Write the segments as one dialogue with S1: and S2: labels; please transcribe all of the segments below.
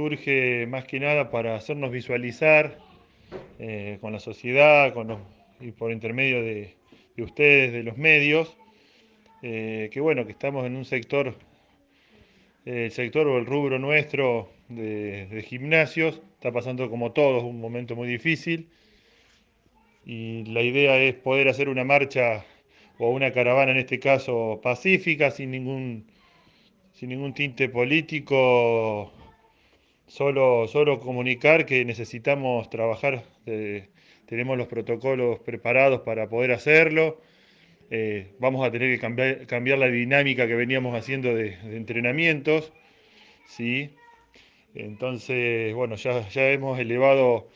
S1: surge más que nada para hacernos visualizar eh, con la sociedad y por intermedio de, ustedes, de los medios, eh, que bueno, que estamos en un sector, el sector o el rubro nuestro de, de gimnasios, está pasando como todos un momento muy difícil y la idea es poder hacer una marcha o una caravana en este caso pacífica, sin ningún, sin ningún tinte político, solo, solo comunicar que necesitamos trabajar, tenemos los protocolos preparados para poder hacerlo, eh, vamos a tener que cambiar, la dinámica que veníamos haciendo de, entrenamientos, ¿sí? Entonces, bueno, ya, ya hemos elevado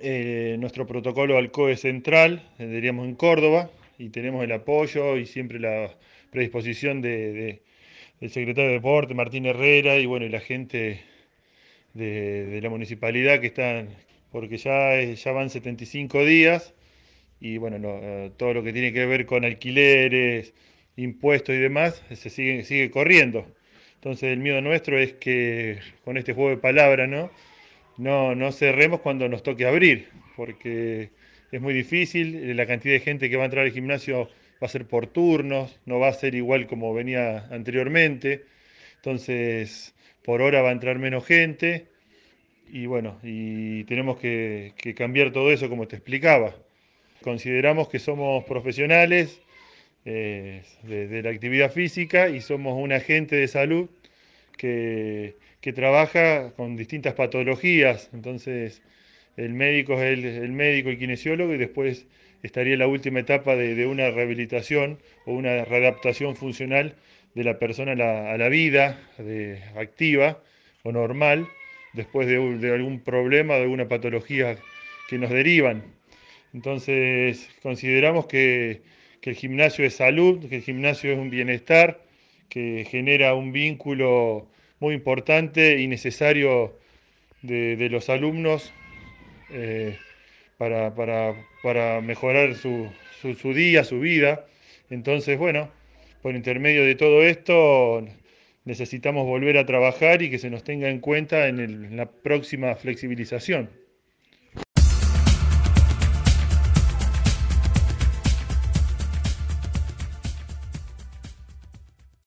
S1: eh, nuestro protocolo al COE central, eh, diríamos en Córdoba, y tenemos el apoyo y siempre la predisposición de, del secretario de Deporte, Martín Herrera, y bueno, y la gente de, la municipalidad que están, porque ya, ya van 75 días, y bueno, eh, todo lo que tiene que ver con alquileres, impuestos y demás, se sigue, sigue corriendo. Entonces el miedo nuestro es que con este juego de palabras, ¿no? no, no cerremos cuando nos toque abrir, porque es muy difícil, la cantidad de gente que va a entrar al gimnasio va a ser por turnos, no va a ser igual como venía anteriormente, entonces por hora va a entrar menos gente y bueno, y tenemos que, cambiar todo eso como te explicaba. Consideramos que somos profesionales eh, de la actividad física y somos un agente de salud que que trabaja con distintas patologías, entonces el médico es el, médico, el kinesiólogo, y después estaría la última etapa de, una rehabilitación o una readaptación funcional de la persona a la, vida activa o normal, después de, algún problema, de alguna patología que nos derivan. Entonces consideramos que, que el gimnasio es salud, que el gimnasio es un bienestar, que genera un vínculo muy importante y necesario de, los alumnos eh, para, mejorar su, día, su vida. Entonces, bueno, por intermedio de todo esto necesitamos volver a trabajar y que se nos tenga en cuenta en la próxima flexibilización.